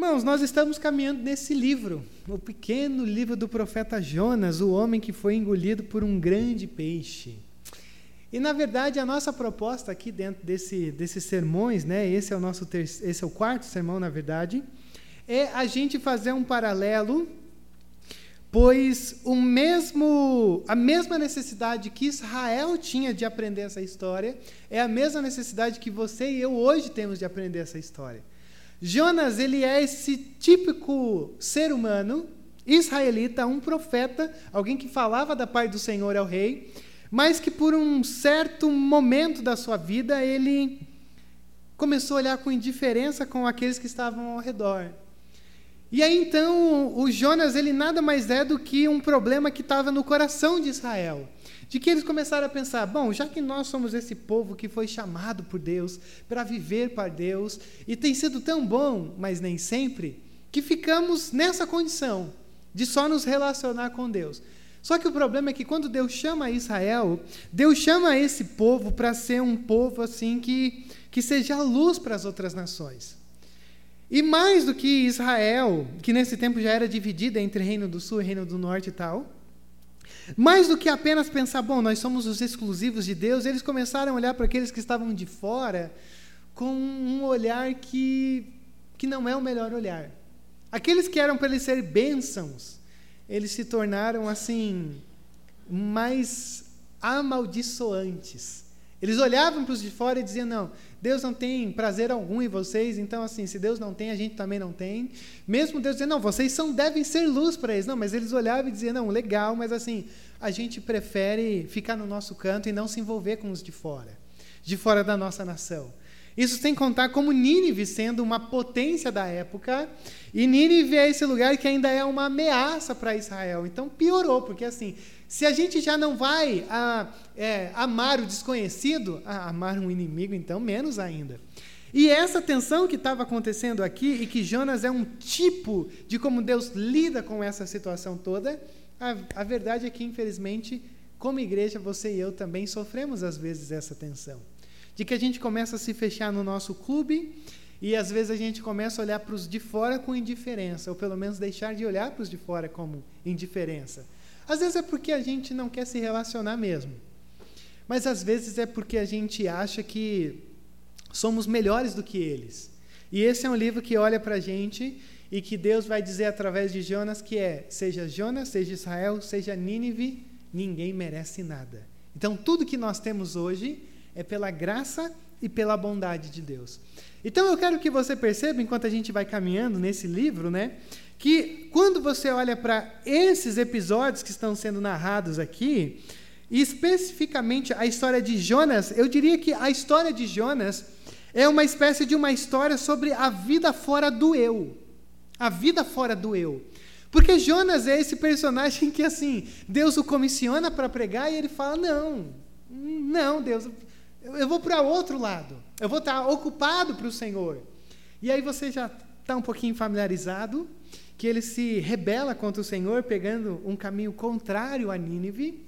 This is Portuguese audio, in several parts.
Irmãos, nós estamos caminhando nesse livro, o pequeno livro do profeta Jonas, o homem que foi engolido por um grande peixe. E na verdade a nossa proposta aqui dentro desse, desses sermões, né, esse é o nosso esse é o quarto sermão na verdade, é a gente fazer um paralelo, pois o mesmo a mesma necessidade que Israel tinha de aprender essa história é a mesma necessidade que você e eu hoje temos de aprender essa história. Jonas, ele é esse típico ser humano israelita, um profeta, alguém que falava da parte do Senhor ao rei, mas que por um certo momento da sua vida ele começou a olhar com indiferença com aqueles que estavam ao redor. E aí então o Jonas ele nada mais é do que um problema que estava no coração de Israel, de que eles começaram a pensar, bom, já que nós somos esse povo que foi chamado por Deus para viver para Deus e tem sido tão bom, mas nem sempre, que ficamos nessa condição de só nos relacionar com Deus. Só que o problema é que quando Deus chama Israel, Deus chama esse povo para ser um povo assim que, que seja luz para as outras nações. E mais do que Israel, que nesse tempo já era dividida entre Reino do Sul e Reino do Norte e tal, mais do que apenas pensar, bom, nós somos os exclusivos de Deus, eles começaram a olhar para aqueles que estavam de fora com um olhar que, que não é o melhor olhar. Aqueles que eram para eles ser bênçãos, eles se tornaram assim mais amaldiçoantes. Eles olhavam para os de fora e diziam: não, Deus não tem prazer algum em vocês, então, assim, se Deus não tem, a gente também não tem. Mesmo Deus dizendo: não, vocês são, devem ser luz para eles. Não, mas eles olhavam e diziam: não, legal, mas assim, a gente prefere ficar no nosso canto e não se envolver com os de fora, de fora da nossa nação. Isso sem contar como Nínive sendo uma potência da época, e Nínive é esse lugar que ainda é uma ameaça para Israel. Então piorou, porque assim, se a gente já não vai a, é, amar o desconhecido, a, amar um inimigo, então menos ainda. E essa tensão que estava acontecendo aqui, e que Jonas é um tipo de como Deus lida com essa situação toda, a, a verdade é que, infelizmente, como igreja, você e eu também sofremos às vezes essa tensão de que a gente começa a se fechar no nosso clube e às vezes a gente começa a olhar para os de fora com indiferença, ou pelo menos deixar de olhar para os de fora como indiferença. Às vezes é porque a gente não quer se relacionar mesmo. Mas às vezes é porque a gente acha que somos melhores do que eles. E esse é um livro que olha para a gente e que Deus vai dizer através de Jonas que é: seja Jonas, seja Israel, seja Nínive, ninguém merece nada. Então tudo que nós temos hoje é pela graça e pela bondade de Deus. Então eu quero que você perceba, enquanto a gente vai caminhando nesse livro, né, que quando você olha para esses episódios que estão sendo narrados aqui, e especificamente a história de Jonas, eu diria que a história de Jonas é uma espécie de uma história sobre a vida fora do eu. A vida fora do eu. Porque Jonas é esse personagem que, assim, Deus o comissiona para pregar e ele fala: não, não, Deus, eu vou para outro lado. Eu vou estar ocupado para o Senhor. E aí você já está um pouquinho familiarizado que ele se rebela contra o Senhor, pegando um caminho contrário a Nínive.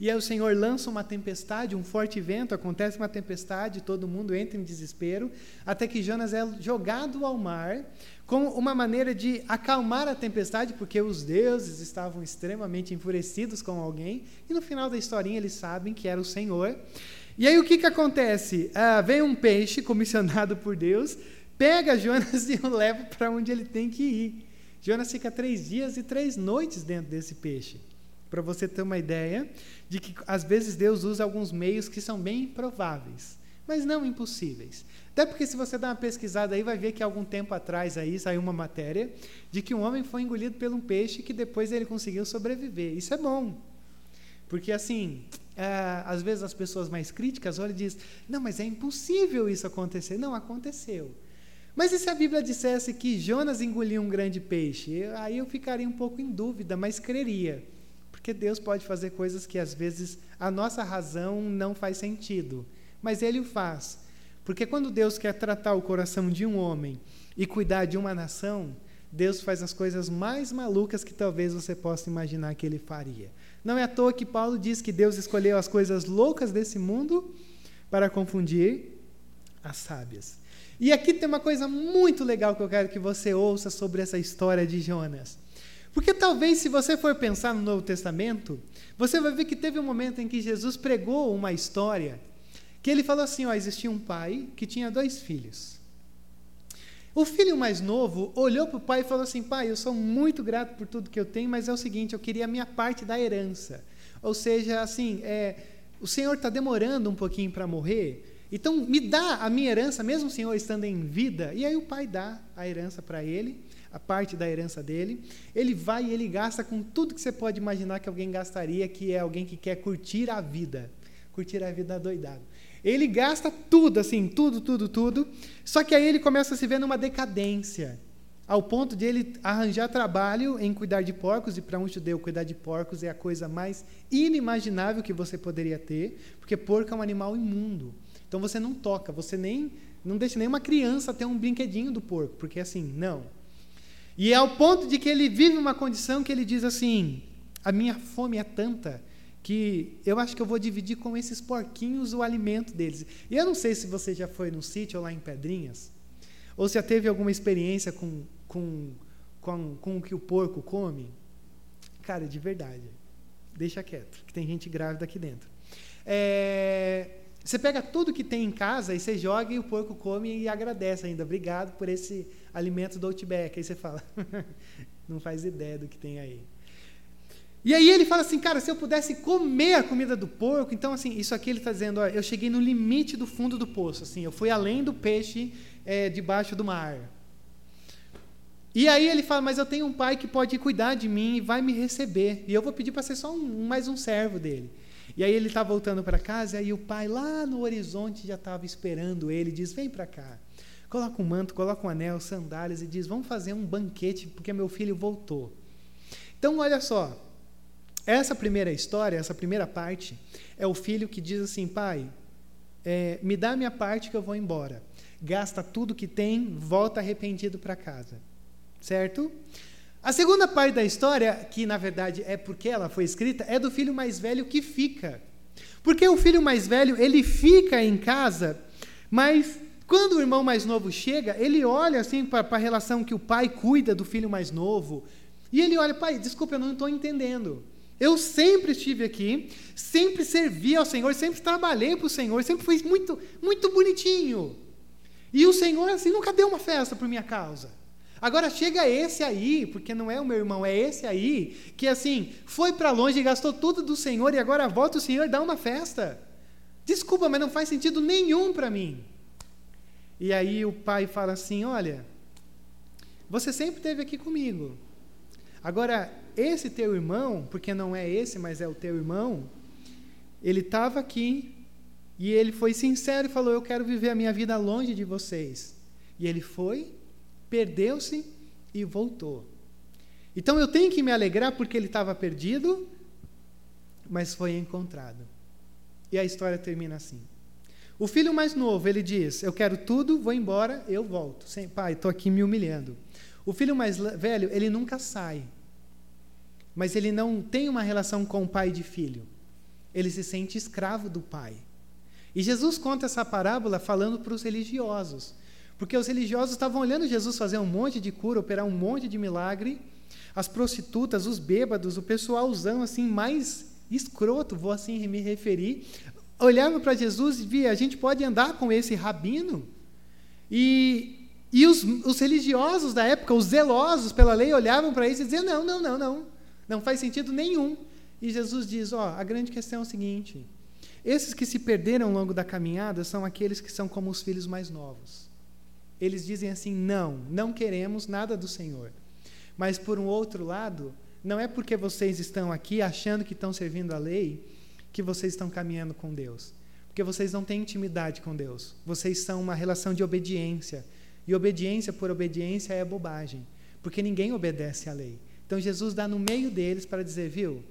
E aí o Senhor lança uma tempestade, um forte vento, acontece uma tempestade, todo mundo entra em desespero, até que Jonas é jogado ao mar, como uma maneira de acalmar a tempestade, porque os deuses estavam extremamente enfurecidos com alguém, e no final da historinha eles sabem que era o Senhor. E aí o que, que acontece? Ah, vem um peixe comissionado por Deus, pega Jonas e o leva para onde ele tem que ir. Jonas fica três dias e três noites dentro desse peixe. Para você ter uma ideia de que às vezes Deus usa alguns meios que são bem improváveis, mas não impossíveis. Até porque se você dá uma pesquisada aí, vai ver que algum tempo atrás aí saiu uma matéria de que um homem foi engolido por um peixe que depois ele conseguiu sobreviver. Isso é bom. Porque assim, é, às vezes as pessoas mais críticas olham e dizem: não, mas é impossível isso acontecer. Não, aconteceu. Mas e se a Bíblia dissesse que Jonas engoliu um grande peixe? Aí eu ficaria um pouco em dúvida, mas creria. Porque Deus pode fazer coisas que às vezes a nossa razão não faz sentido. Mas Ele o faz. Porque quando Deus quer tratar o coração de um homem e cuidar de uma nação, Deus faz as coisas mais malucas que talvez você possa imaginar que Ele faria. Não é à toa que Paulo diz que Deus escolheu as coisas loucas desse mundo para confundir as sábias. E aqui tem uma coisa muito legal que eu quero que você ouça sobre essa história de Jonas. Porque talvez, se você for pensar no Novo Testamento, você vai ver que teve um momento em que Jesus pregou uma história que ele falou assim: ó, existia um pai que tinha dois filhos. O filho mais novo olhou para o pai e falou assim: Pai, eu sou muito grato por tudo que eu tenho, mas é o seguinte, eu queria a minha parte da herança. Ou seja, assim, é, o Senhor está demorando um pouquinho para morrer, então me dá a minha herança, mesmo o Senhor estando em vida. E aí o pai dá a herança para ele a parte da herança dele. Ele vai e ele gasta com tudo que você pode imaginar que alguém gastaria, que é alguém que quer curtir a vida. Curtir a vida doidado. Ele gasta tudo, assim, tudo, tudo, tudo. Só que aí ele começa a se ver numa decadência. Ao ponto de ele arranjar trabalho em cuidar de porcos, e para um judeu cuidar de porcos é a coisa mais inimaginável que você poderia ter, porque porco é um animal imundo. Então você não toca, você nem não deixa nenhuma criança ter um brinquedinho do porco, porque assim, não. E é ao ponto de que ele vive uma condição que ele diz assim: a minha fome é tanta que eu acho que eu vou dividir com esses porquinhos o alimento deles. E eu não sei se você já foi no sítio lá em Pedrinhas, ou se já teve alguma experiência com, com, com, com o que o porco come. Cara, de verdade, deixa quieto, que tem gente grávida aqui dentro. É, você pega tudo que tem em casa e você joga e o porco come e agradece ainda. Obrigado por esse alimento do Outback. Aí você fala, não faz ideia do que tem aí. E aí ele fala assim, cara, se eu pudesse comer a comida do porco, então assim, isso aqui ele está dizendo, ó, eu cheguei no limite do fundo do poço, assim, eu fui além do peixe é, debaixo do mar. E aí ele fala, mas eu tenho um pai que pode cuidar de mim e vai me receber, e eu vou pedir para ser só um, mais um servo dele. E aí ele está voltando para casa e o pai lá no horizonte já estava esperando ele, diz: "Vem para cá". Coloca um manto, coloca um anel, sandálias e diz: "Vamos fazer um banquete porque meu filho voltou". Então, olha só. Essa primeira história, essa primeira parte, é o filho que diz assim: "Pai, é, me dá a minha parte que eu vou embora". Gasta tudo que tem, volta arrependido para casa. Certo? A segunda parte da história, que na verdade é porque ela foi escrita, é do filho mais velho que fica. Porque o filho mais velho, ele fica em casa, mas quando o irmão mais novo chega, ele olha assim para a relação que o pai cuida do filho mais novo. E ele olha, pai, desculpa, eu não estou entendendo. Eu sempre estive aqui, sempre servi ao Senhor, sempre trabalhei para o Senhor, sempre fui muito, muito bonitinho. E o Senhor, assim, nunca deu uma festa por minha causa. Agora chega esse aí, porque não é o meu irmão, é esse aí, que assim, foi para longe e gastou tudo do Senhor e agora volta o Senhor e dá uma festa. Desculpa, mas não faz sentido nenhum para mim. E aí o pai fala assim: Olha, você sempre esteve aqui comigo. Agora, esse teu irmão, porque não é esse, mas é o teu irmão, ele estava aqui e ele foi sincero e falou: Eu quero viver a minha vida longe de vocês. E ele foi perdeu-se e voltou. Então eu tenho que me alegrar porque ele estava perdido, mas foi encontrado. E a história termina assim. O filho mais novo, ele diz: Eu quero tudo, vou embora, eu volto. Sem, pai, estou aqui me humilhando. O filho mais velho, ele nunca sai. Mas ele não tem uma relação com o pai de filho. Ele se sente escravo do pai. E Jesus conta essa parábola falando para os religiosos. Porque os religiosos estavam olhando Jesus fazer um monte de cura, operar um monte de milagre. As prostitutas, os bêbados, o pessoalzão assim mais escroto, vou assim me referir, olhavam para Jesus e via, a gente pode andar com esse rabino? E, e os, os religiosos da época, os zelosos pela lei, olhavam para isso e diziam, não, não, não, não, não faz sentido nenhum. E Jesus diz, ó, a grande questão é o seguinte, esses que se perderam ao longo da caminhada são aqueles que são como os filhos mais novos eles dizem assim: não, não queremos nada do Senhor. Mas, por um outro lado, não é porque vocês estão aqui achando que estão servindo a lei que vocês estão caminhando com Deus. Porque vocês não têm intimidade com Deus. Vocês são uma relação de obediência. E obediência por obediência é bobagem. Porque ninguém obedece à lei. Então Jesus dá no meio deles para dizer: viu,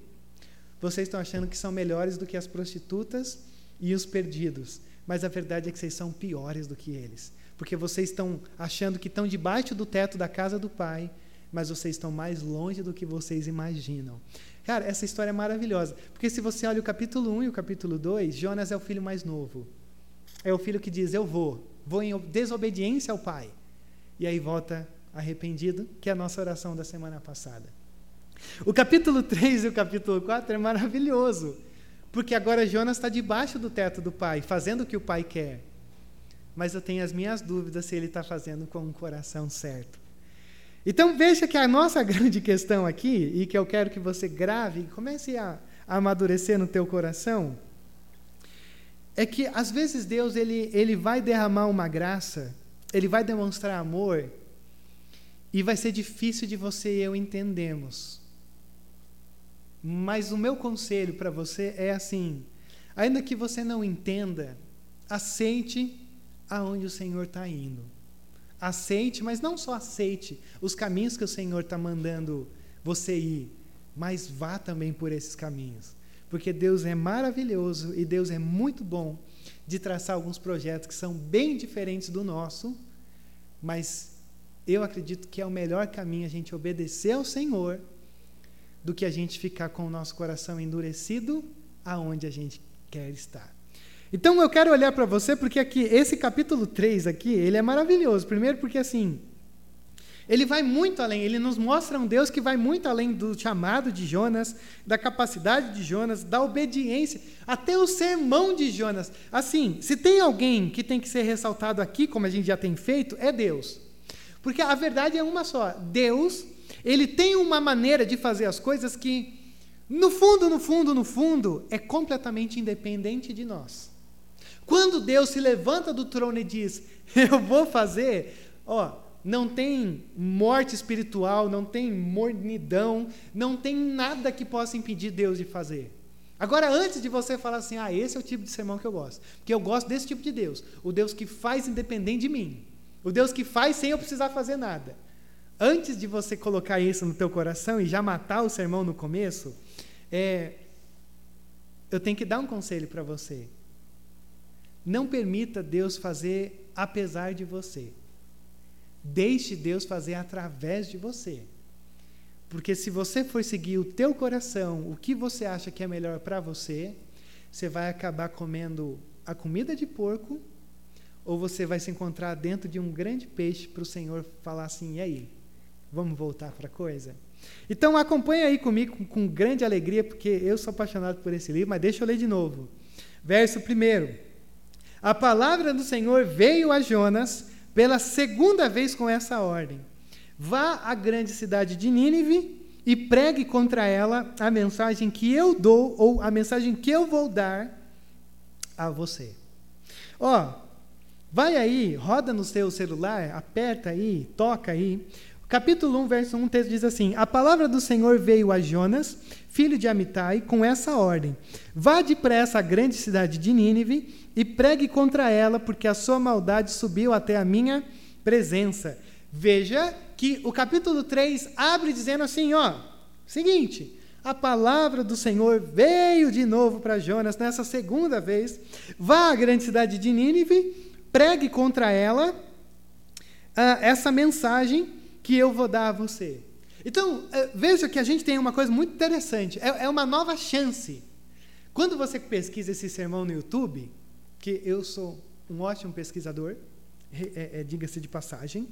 vocês estão achando que são melhores do que as prostitutas e os perdidos. Mas a verdade é que vocês são piores do que eles porque vocês estão achando que estão debaixo do teto da casa do Pai, mas vocês estão mais longe do que vocês imaginam. Cara, essa história é maravilhosa, porque se você olha o capítulo 1 e o capítulo 2, Jonas é o filho mais novo. É o filho que diz: Eu vou. vou em desobediência ao pai. E aí volta arrependido, que é a nossa oração da semana passada. O capítulo 3 e o capítulo 4 é maravilhoso, porque agora Jonas está debaixo do teto do pai, fazendo o que o pai quer. Mas eu tenho as minhas dúvidas se ele está fazendo com o coração certo. Então veja que a nossa grande questão aqui, e que eu quero que você grave e comece a, a amadurecer no teu coração, é que às vezes Deus ele, ele vai derramar uma graça, ele vai demonstrar amor, e vai ser difícil de você e eu entendermos. Mas o meu conselho para você é assim: ainda que você não entenda, aceite aonde o Senhor está indo. Aceite, mas não só aceite os caminhos que o Senhor está mandando você ir, mas vá também por esses caminhos. Porque Deus é maravilhoso e Deus é muito bom de traçar alguns projetos que são bem diferentes do nosso, mas eu acredito que é o melhor caminho a gente obedecer ao Senhor do que a gente ficar com o nosso coração endurecido aonde a gente quer estar. Então eu quero olhar para você porque aqui esse capítulo 3 aqui, ele é maravilhoso. Primeiro porque assim, ele vai muito além, ele nos mostra um Deus que vai muito além do chamado de Jonas, da capacidade de Jonas, da obediência, até o sermão de Jonas. Assim, se tem alguém que tem que ser ressaltado aqui, como a gente já tem feito, é Deus. Porque a verdade é uma só. Deus, ele tem uma maneira de fazer as coisas que, no fundo, no fundo, no fundo, é completamente independente de nós. Quando Deus se levanta do trono e diz, eu vou fazer, ó, não tem morte espiritual, não tem mornidão, não tem nada que possa impedir Deus de fazer. Agora, antes de você falar assim, ah, esse é o tipo de sermão que eu gosto, porque eu gosto desse tipo de Deus, o Deus que faz independente de mim. O Deus que faz sem eu precisar fazer nada. Antes de você colocar isso no teu coração e já matar o sermão no começo, é, eu tenho que dar um conselho para você. Não permita Deus fazer apesar de você. Deixe Deus fazer através de você. Porque se você for seguir o teu coração, o que você acha que é melhor para você, você vai acabar comendo a comida de porco ou você vai se encontrar dentro de um grande peixe para o Senhor falar assim: e aí? Vamos voltar para a coisa? Então acompanha aí comigo com, com, grande alegria, porque eu sou apaixonado por esse livro, mas deixa eu ler de novo. Verso 1. A palavra do Senhor veio a Jonas pela segunda vez com essa ordem: Vá à grande cidade de Nínive e pregue contra ela a mensagem que eu dou, ou a mensagem que eu vou dar a você. Ó, Vai aí, roda no seu celular, aperta aí, toca aí. Capítulo 1, verso 1, o texto diz assim: A palavra do Senhor veio a Jonas, filho de Amitai, com essa ordem: Vá depressa à grande cidade de Nínive e pregue contra ela, porque a sua maldade subiu até a minha presença. Veja que o capítulo 3 abre dizendo assim: ó, seguinte, a palavra do Senhor veio de novo para Jonas nessa segunda vez. Vá à grande cidade de Nínive pregue contra ela uh, essa mensagem que eu vou dar a você. Então, uh, veja que a gente tem uma coisa muito interessante, é, é uma nova chance. Quando você pesquisa esse sermão no YouTube, que eu sou um ótimo pesquisador, é, é, diga-se de passagem,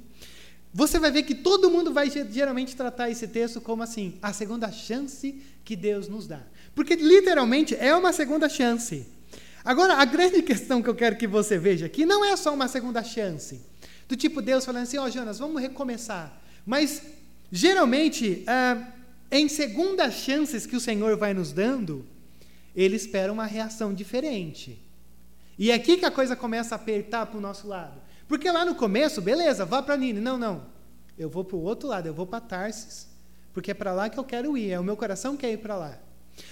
você vai ver que todo mundo vai geralmente tratar esse texto como assim, a segunda chance que Deus nos dá. Porque literalmente é uma segunda chance. Agora, a grande questão que eu quero que você veja aqui não é só uma segunda chance. Do tipo Deus falando assim, ó oh, Jonas, vamos recomeçar. Mas, geralmente, ah, em segundas chances que o Senhor vai nos dando, Ele espera uma reação diferente. E é aqui que a coisa começa a apertar para o nosso lado. Porque lá no começo, beleza, vá para Nini. Não, não. Eu vou para o outro lado, eu vou para Tarsis. Porque é para lá que eu quero ir, é o meu coração que quer ir para lá.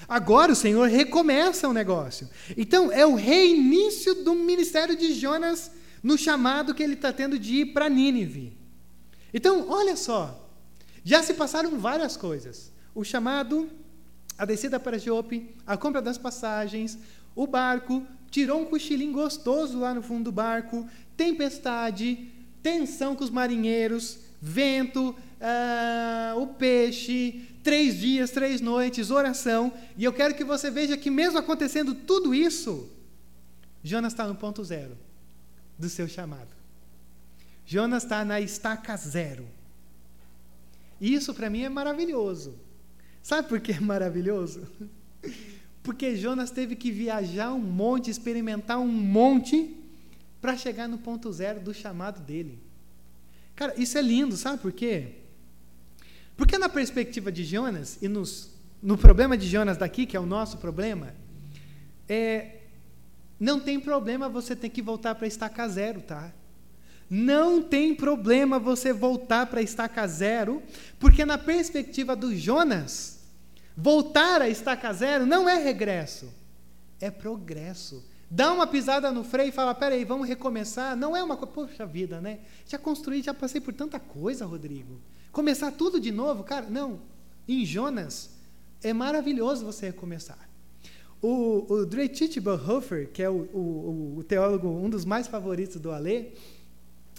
Agora o Senhor recomeça o negócio. Então, é o reinício do ministério de Jonas no chamado que ele está tendo de ir para Nínive. Então, olha só. Já se passaram várias coisas. O chamado, a descida para Jope, a compra das passagens, o barco, tirou um cochilinho gostoso lá no fundo do barco, tempestade, tensão com os marinheiros, vento, uh, o peixe, três dias, três noites, oração. E eu quero que você veja que, mesmo acontecendo tudo isso, Jonas está no ponto zero. do seu chamado. Jonas está na estaca zero. E isso para mim é maravilhoso. Sabe por que é maravilhoso? Porque Jonas teve que viajar um monte, experimentar um monte, para chegar no ponto zero do chamado dele. Cara, isso é lindo, sabe por quê? Porque na perspectiva de Jonas, e nos, no problema de Jonas daqui, que é o nosso problema, é, não tem problema você ter que voltar para estaca zero, tá? Não tem problema você voltar para estaca zero, porque na perspectiva do Jonas, voltar a estaca zero não é regresso, é progresso. Dá uma pisada no freio e fala: peraí, vamos recomeçar. Não é uma coisa. Poxa vida, né? Já construí, já passei por tanta coisa, Rodrigo. Começar tudo de novo, cara? Não. Em Jonas, é maravilhoso você recomeçar. O, o Dietrich Bonhoeffer, que é o, o, o, teólogo, um dos mais favoritos do Alê,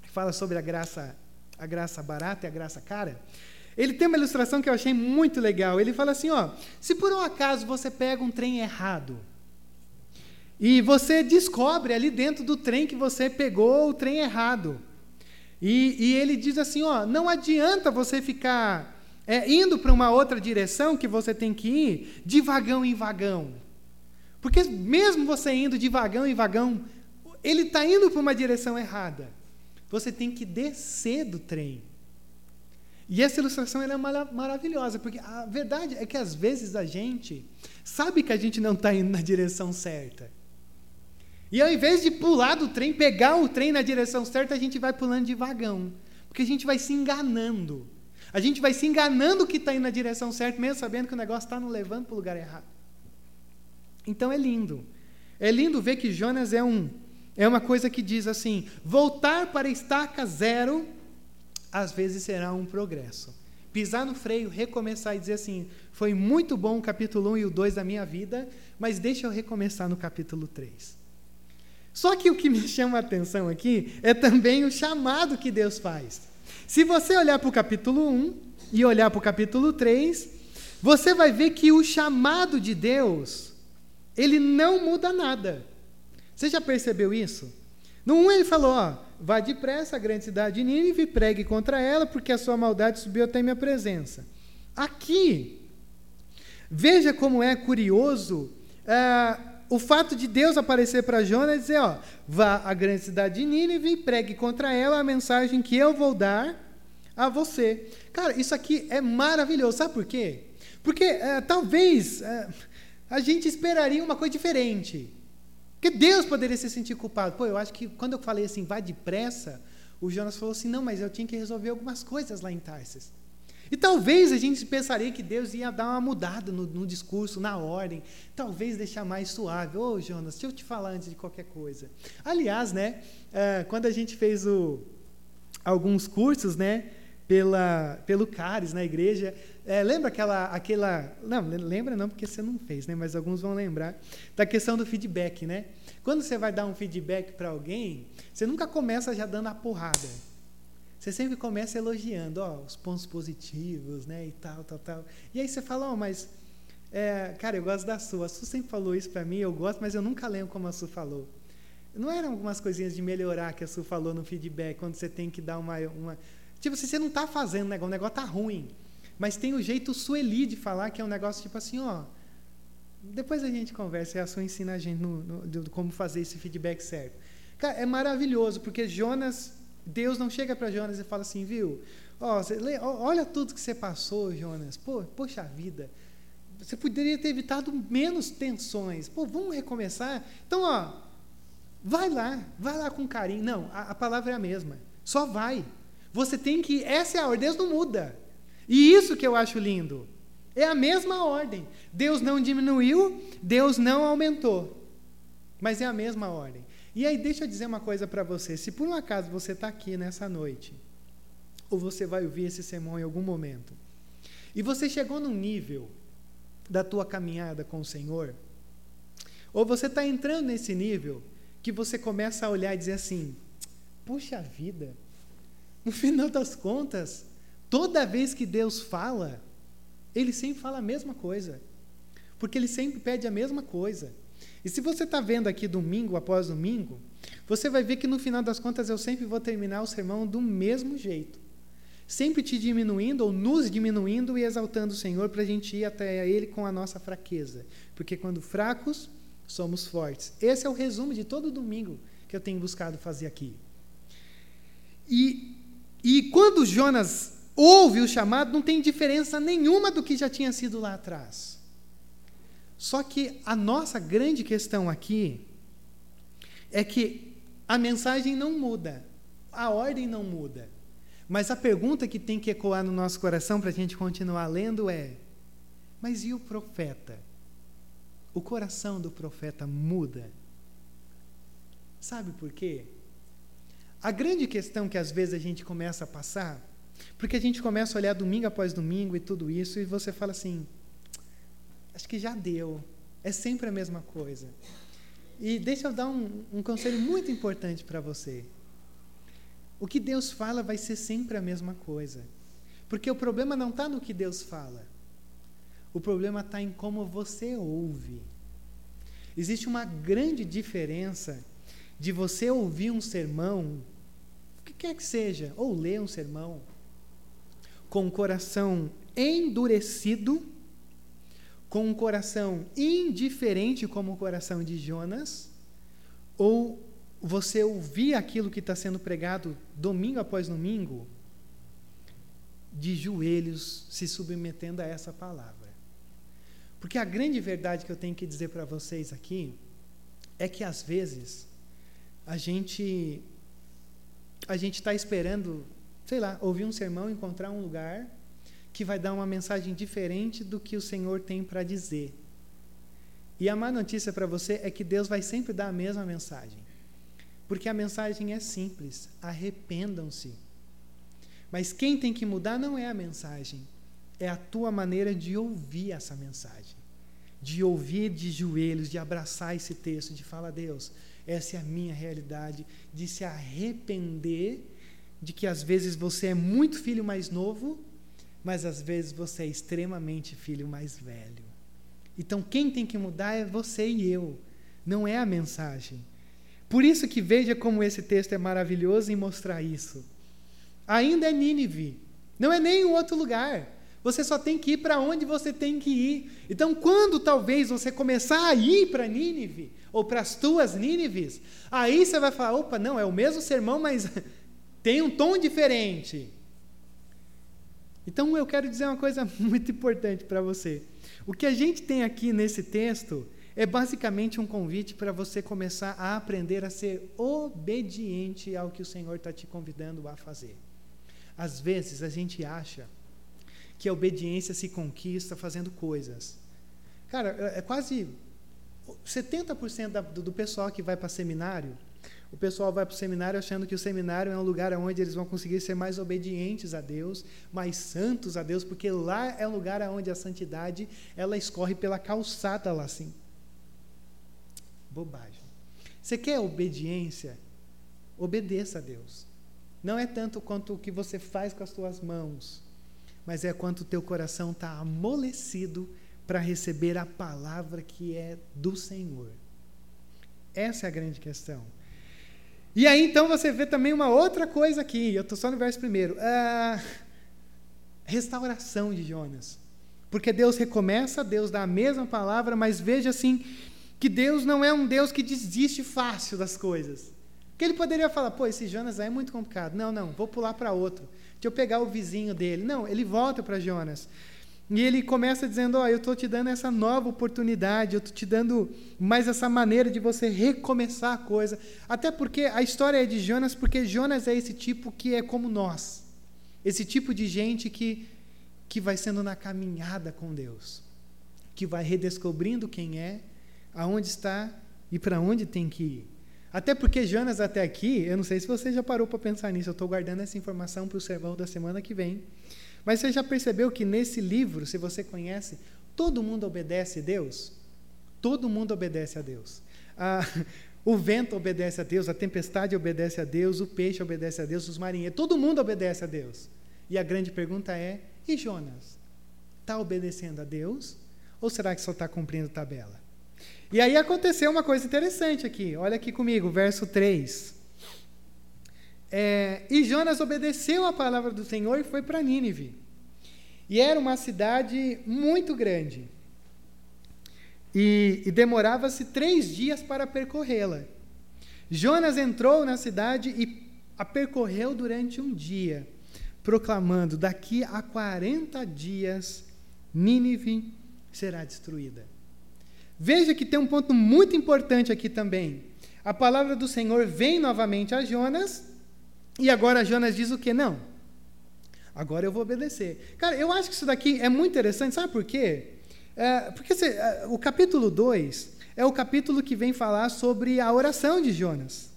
que fala sobre a graça, a graça barata e a graça cara, ele tem uma ilustração que eu achei muito legal. Ele fala assim: ó, se por um acaso você pega um trem errado e você descobre ali dentro do trem que você pegou o trem errado, e, e ele diz assim: ó, não adianta você ficar é, indo para uma outra direção que você tem que ir de vagão em vagão. Porque mesmo você indo de vagão em vagão, ele está indo para uma direção errada. Você tem que descer do trem. E essa ilustração é maravilhosa, porque a verdade é que às vezes a gente sabe que a gente não está indo na direção certa. E ao invés de pular do trem, pegar o trem na direção certa, a gente vai pulando de vagão. Porque a gente vai se enganando. A gente vai se enganando que está indo na direção certa, mesmo sabendo que o negócio está nos levando para o lugar errado. Então é lindo. É lindo ver que Jonas é um é uma coisa que diz assim: voltar para estaca zero às vezes será um progresso. Pisar no freio, recomeçar e dizer assim: foi muito bom o capítulo 1 e o 2 da minha vida, mas deixa eu recomeçar no capítulo 3. Só que o que me chama a atenção aqui é também o chamado que Deus faz. Se você olhar para o capítulo 1 e olhar para o capítulo 3, você vai ver que o chamado de Deus ele não muda nada. Você já percebeu isso? No 1 ele falou: ó, vá depressa à grande cidade de Nínive, pregue contra ela, porque a sua maldade subiu até minha presença. Aqui, veja como é curioso uh, o fato de Deus aparecer para Jonas e dizer: ó, vá à grande cidade de Nínive, pregue contra ela a mensagem que eu vou dar a você. Cara, isso aqui é maravilhoso. Sabe por quê? Porque uh, talvez. Uh, a gente esperaria uma coisa diferente. Porque Deus poderia se sentir culpado. Pô, eu acho que quando eu falei assim, vai depressa, o Jonas falou assim: não, mas eu tinha que resolver algumas coisas lá em Tarsis. E talvez a gente pensaria que Deus ia dar uma mudada no, no discurso, na ordem, talvez deixar mais suave. Ô, oh, Jonas, deixa eu te falar antes de qualquer coisa. Aliás, né, uh, quando a gente fez o, alguns cursos, né, pela, pelo Caris na igreja. É, lembra aquela, aquela. Não, lembra não, porque você não fez, né? mas alguns vão lembrar. Da questão do feedback. Né? Quando você vai dar um feedback para alguém, você nunca começa já dando a porrada. Você sempre começa elogiando ó, os pontos positivos né? e tal, tal, tal. E aí você fala, oh, mas. É, cara, eu gosto da sua. A Su sempre falou isso para mim, eu gosto, mas eu nunca lembro como a Su falou. Não eram algumas coisinhas de melhorar que a Su falou no feedback, quando você tem que dar uma, uma Tipo assim, você não está fazendo negócio, o negócio está ruim. Mas tem o jeito sueli de falar, que é um negócio tipo assim, ó. Depois a gente conversa e a sua ensina a gente no, no, como fazer esse feedback certo. Cara, é maravilhoso, porque Jonas, Deus não chega para Jonas e fala assim, viu? Olha tudo que você passou, Jonas. Pô, poxa vida. Você poderia ter evitado menos tensões. Pô, vamos recomeçar? Então, ó, vai lá, vai lá com carinho. Não, a, a palavra é a mesma. Só vai. Você tem que. Essa é a ordem, Deus não muda. E isso que eu acho lindo. É a mesma ordem. Deus não diminuiu, Deus não aumentou. Mas é a mesma ordem. E aí, deixa eu dizer uma coisa para você. Se por um acaso você está aqui nessa noite, ou você vai ouvir esse sermão em algum momento, e você chegou num nível da tua caminhada com o Senhor, ou você está entrando nesse nível que você começa a olhar e dizer assim: puxa vida, no final das contas, toda vez que Deus fala, Ele sempre fala a mesma coisa. Porque Ele sempre pede a mesma coisa. E se você está vendo aqui domingo após domingo, você vai ver que no final das contas eu sempre vou terminar o sermão do mesmo jeito. Sempre te diminuindo ou nos diminuindo e exaltando o Senhor para a gente ir até Ele com a nossa fraqueza. Porque quando fracos, somos fortes. Esse é o resumo de todo domingo que eu tenho buscado fazer aqui. E, e quando Jonas ouve o chamado, não tem diferença nenhuma do que já tinha sido lá atrás. Só que a nossa grande questão aqui é que a mensagem não muda, a ordem não muda. Mas a pergunta que tem que ecoar no nosso coração para a gente continuar lendo é: mas e o profeta? O coração do profeta muda. Sabe por quê? A grande questão que às vezes a gente começa a passar, porque a gente começa a olhar domingo após domingo e tudo isso, e você fala assim: acho que já deu, é sempre a mesma coisa. E deixa eu dar um, um conselho muito importante para você. O que Deus fala vai ser sempre a mesma coisa. Porque o problema não está no que Deus fala. O problema está em como você ouve. Existe uma grande diferença de você ouvir um sermão, o que quer que seja, ou ler um sermão, com o coração endurecido com um coração indiferente como o coração de Jonas, ou você ouvir aquilo que está sendo pregado domingo após domingo, de joelhos, se submetendo a essa palavra. Porque a grande verdade que eu tenho que dizer para vocês aqui é que às vezes a gente a gente está esperando, sei lá, ouvir um sermão, encontrar um lugar que vai dar uma mensagem diferente do que o Senhor tem para dizer. E a má notícia para você é que Deus vai sempre dar a mesma mensagem. Porque a mensagem é simples: arrependam-se. Mas quem tem que mudar não é a mensagem, é a tua maneira de ouvir essa mensagem. De ouvir de joelhos, de abraçar esse texto, de falar, Deus, essa é a minha realidade, de se arrepender de que às vezes você é muito filho mais novo mas às vezes você é extremamente filho mais velho. Então quem tem que mudar é você e eu, não é a mensagem. Por isso que veja como esse texto é maravilhoso em mostrar isso. Ainda é Nínive, não é nem um outro lugar. Você só tem que ir para onde você tem que ir. Então, quando talvez você começar a ir para Nínive, ou para as tuas Nínives, aí você vai falar: opa, não, é o mesmo sermão, mas tem um tom diferente. Então eu quero dizer uma coisa muito importante para você. O que a gente tem aqui nesse texto é basicamente um convite para você começar a aprender a ser obediente ao que o Senhor está te convidando a fazer. Às vezes a gente acha que a obediência se conquista fazendo coisas. Cara, é, é quase 70% da, do, do pessoal que vai para seminário o pessoal vai para o seminário achando que o seminário é um lugar onde eles vão conseguir ser mais obedientes a Deus, mais santos a Deus, porque lá é um lugar onde a santidade ela escorre pela calçada lá assim. Bobagem. Você quer obediência? Obedeça a Deus. Não é tanto quanto o que você faz com as suas mãos, mas é quanto o teu coração está amolecido para receber a palavra que é do Senhor. Essa é a grande questão. E aí então você vê também uma outra coisa aqui, eu estou só no verso primeiro. A restauração de Jonas. Porque Deus recomeça, Deus dá a mesma palavra, mas veja assim que Deus não é um Deus que desiste fácil das coisas. Porque ele poderia falar, pô, esse Jonas aí é muito complicado. Não, não, vou pular para outro. Deixa eu pegar o vizinho dele. Não, ele volta para Jonas. E ele começa dizendo: Ó, oh, eu estou te dando essa nova oportunidade, eu estou te dando mais essa maneira de você recomeçar a coisa. Até porque a história é de Jonas, porque Jonas é esse tipo que é como nós. Esse tipo de gente que, que vai sendo na caminhada com Deus, que vai redescobrindo quem é, aonde está e para onde tem que ir. Até porque Jonas, até aqui, eu não sei se você já parou para pensar nisso, eu estou guardando essa informação para o sermão da semana que vem. Mas você já percebeu que nesse livro, se você conhece, todo mundo obedece a Deus? Todo mundo obedece a Deus. Ah, o vento obedece a Deus, a tempestade obedece a Deus, o peixe obedece a Deus, os marinheiros, todo mundo obedece a Deus. E a grande pergunta é: e Jonas? Está obedecendo a Deus? Ou será que só está cumprindo tabela? E aí aconteceu uma coisa interessante aqui. Olha aqui comigo, verso 3. É, e Jonas obedeceu a palavra do Senhor e foi para Nínive. E era uma cidade muito grande. E, e demorava-se três dias para percorrê-la. Jonas entrou na cidade e a percorreu durante um dia, proclamando: daqui a 40 dias Nínive será destruída. Veja que tem um ponto muito importante aqui também. A palavra do Senhor vem novamente a Jonas, e agora Jonas diz o que? Não. Agora eu vou obedecer. Cara, eu acho que isso daqui é muito interessante, sabe por quê? É, porque se, é, o capítulo 2 é o capítulo que vem falar sobre a oração de Jonas.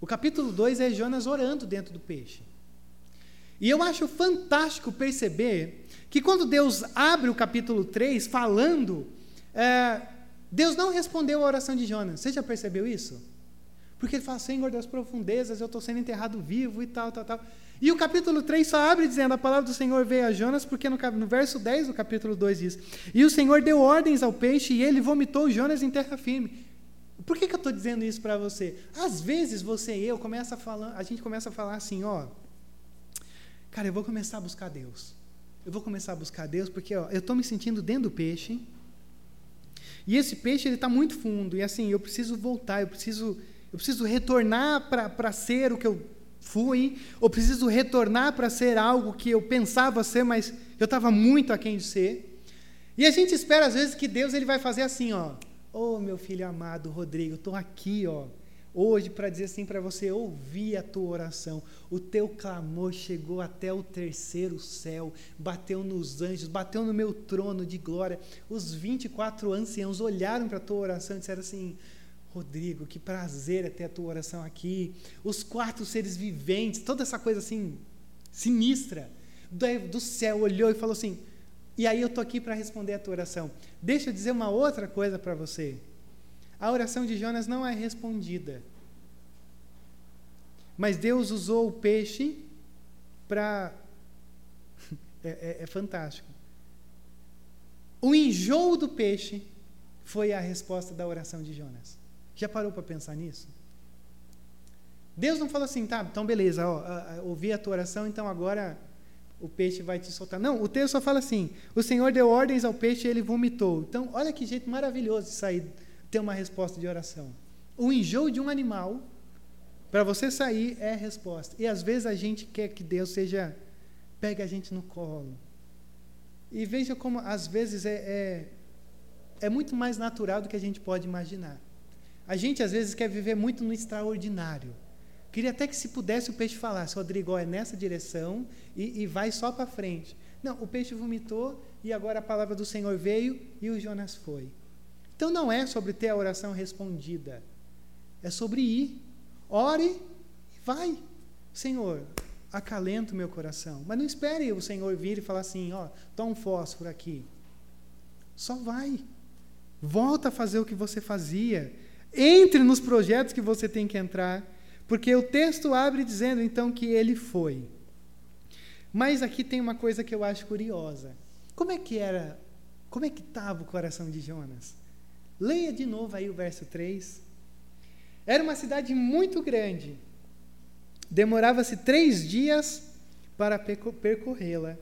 O capítulo 2 é Jonas orando dentro do peixe. E eu acho fantástico perceber que quando Deus abre o capítulo 3 falando, é, Deus não respondeu a oração de Jonas. Você já percebeu isso? Porque ele fala, Senhor das profundezas, eu estou sendo enterrado vivo e tal, tal, tal. E o capítulo 3 só abre dizendo: A palavra do Senhor veio a Jonas, porque no, no verso 10 do capítulo 2 diz: E o Senhor deu ordens ao peixe e ele vomitou Jonas em terra firme. Por que, que eu estou dizendo isso para você? Às vezes você e eu começa a falar, a gente começa a falar assim, ó, cara, eu vou começar a buscar Deus. Eu vou começar a buscar Deus porque ó, eu estou me sentindo dentro do peixe. E esse peixe ele está muito fundo e assim eu preciso voltar, eu preciso, eu preciso retornar para ser o que eu fui, ou preciso retornar para ser algo que eu pensava ser, mas eu estava muito aquém de ser. E a gente espera às vezes que Deus ele vai fazer assim, ó. Oh, meu filho amado Rodrigo, estou aqui, ó, hoje para dizer assim para você, ouvi a tua oração, o teu clamor chegou até o terceiro céu, bateu nos anjos, bateu no meu trono de glória. Os 24 anciãos olharam para a tua oração e disseram assim: Rodrigo, que prazer é ter a tua oração aqui. Os quatro seres viventes, toda essa coisa assim, sinistra, do, céu olhou e falou assim: e aí eu estou aqui para responder a tua oração. Deixa eu dizer uma outra coisa para você. A oração de Jonas não é respondida. Mas Deus usou o peixe para. É, é, é fantástico. O enjoo do peixe foi a resposta da oração de Jonas. Já parou para pensar nisso? Deus não falou assim, tá, então beleza, ó, ouvi a tua oração, então agora o peixe vai te soltar. Não, o texto só fala assim: o Senhor deu ordens ao peixe e ele vomitou. Então, olha que jeito maravilhoso de sair, ter uma resposta de oração. O enjoo de um animal, para você sair, é a resposta. E às vezes a gente quer que Deus seja, pegue a gente no colo. E veja como às vezes é, é, é muito mais natural do que a gente pode imaginar. A gente às vezes quer viver muito no extraordinário. Queria até que se pudesse o peixe falasse, Rodrigo, é nessa direção e, e vai só para frente. Não, o peixe vomitou e agora a palavra do Senhor veio e o Jonas foi. Então não é sobre ter a oração respondida, é sobre ir. Ore e vai. Senhor, acalenta o meu coração. Mas não espere o Senhor vir e falar assim, ó, toma um fósforo aqui. Só vai. Volta a fazer o que você fazia. Entre nos projetos que você tem que entrar, porque o texto abre dizendo então que ele foi. Mas aqui tem uma coisa que eu acho curiosa. Como é que era, como é que estava o coração de Jonas? Leia de novo aí o verso 3. Era uma cidade muito grande. Demorava-se três dias para percorrê-la.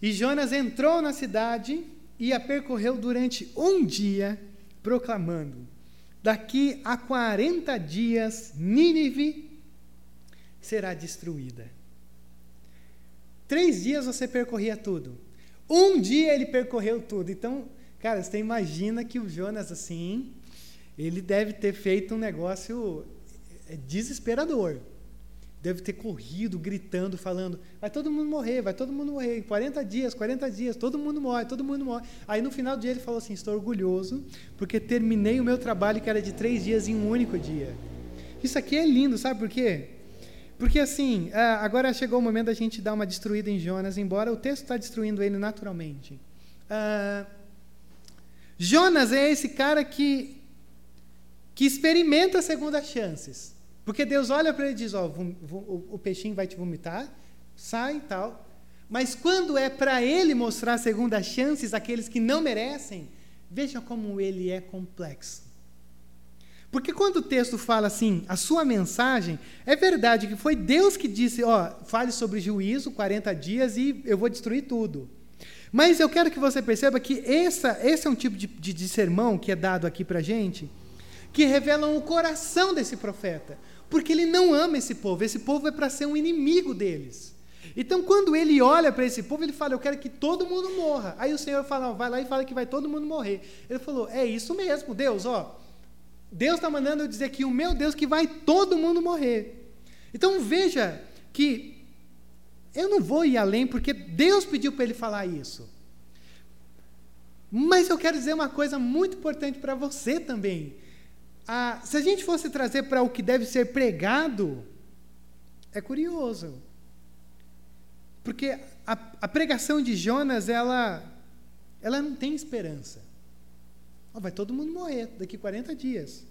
E Jonas entrou na cidade e a percorreu durante um dia proclamando: Daqui a 40 dias, Nínive será destruída. Três dias você percorria tudo. Um dia ele percorreu tudo. Então, cara, você imagina que o Jonas, assim, ele deve ter feito um negócio é, desesperador deve ter corrido, gritando, falando: vai todo mundo morrer, vai todo mundo morrer, 40 dias, 40 dias, todo mundo morre, todo mundo morre. Aí no final do dia ele falou assim: estou orgulhoso, porque terminei o meu trabalho que era de três dias em um único dia. Isso aqui é lindo, sabe por quê? Porque assim, agora chegou o momento da gente dar uma destruída em Jonas, embora o texto está destruindo ele naturalmente. Uh, Jonas é esse cara que, que experimenta segundas chances. Porque Deus olha para ele e diz: Ó, o, peixinho vai te vomitar, sai e tal. Mas quando é para ele mostrar segundas chances àqueles que não merecem, Veja como ele é complexo. Porque quando o texto fala assim, a sua mensagem, é verdade que foi Deus que disse, ó, fale sobre juízo, 40 dias e eu vou destruir tudo. Mas eu quero que você perceba que essa, esse é um tipo de, de, de sermão que é dado aqui para gente, que revelam o coração desse profeta. Porque ele não ama esse povo, esse povo é para ser um inimigo deles. Então, quando ele olha para esse povo, ele fala: Eu quero que todo mundo morra. Aí o Senhor fala: Vai lá e fala que vai todo mundo morrer. Ele falou: É isso mesmo, Deus, ó. Deus está mandando eu dizer que o meu Deus que vai todo mundo morrer. Então veja que eu não vou ir além porque Deus pediu para ele falar isso. Mas eu quero dizer uma coisa muito importante para você também. Ah, se a gente fosse trazer para o que deve ser pregado, é curioso. Porque a, a pregação de Jonas, ela, ela não tem esperança. Oh, vai todo mundo morrer daqui 40 dias.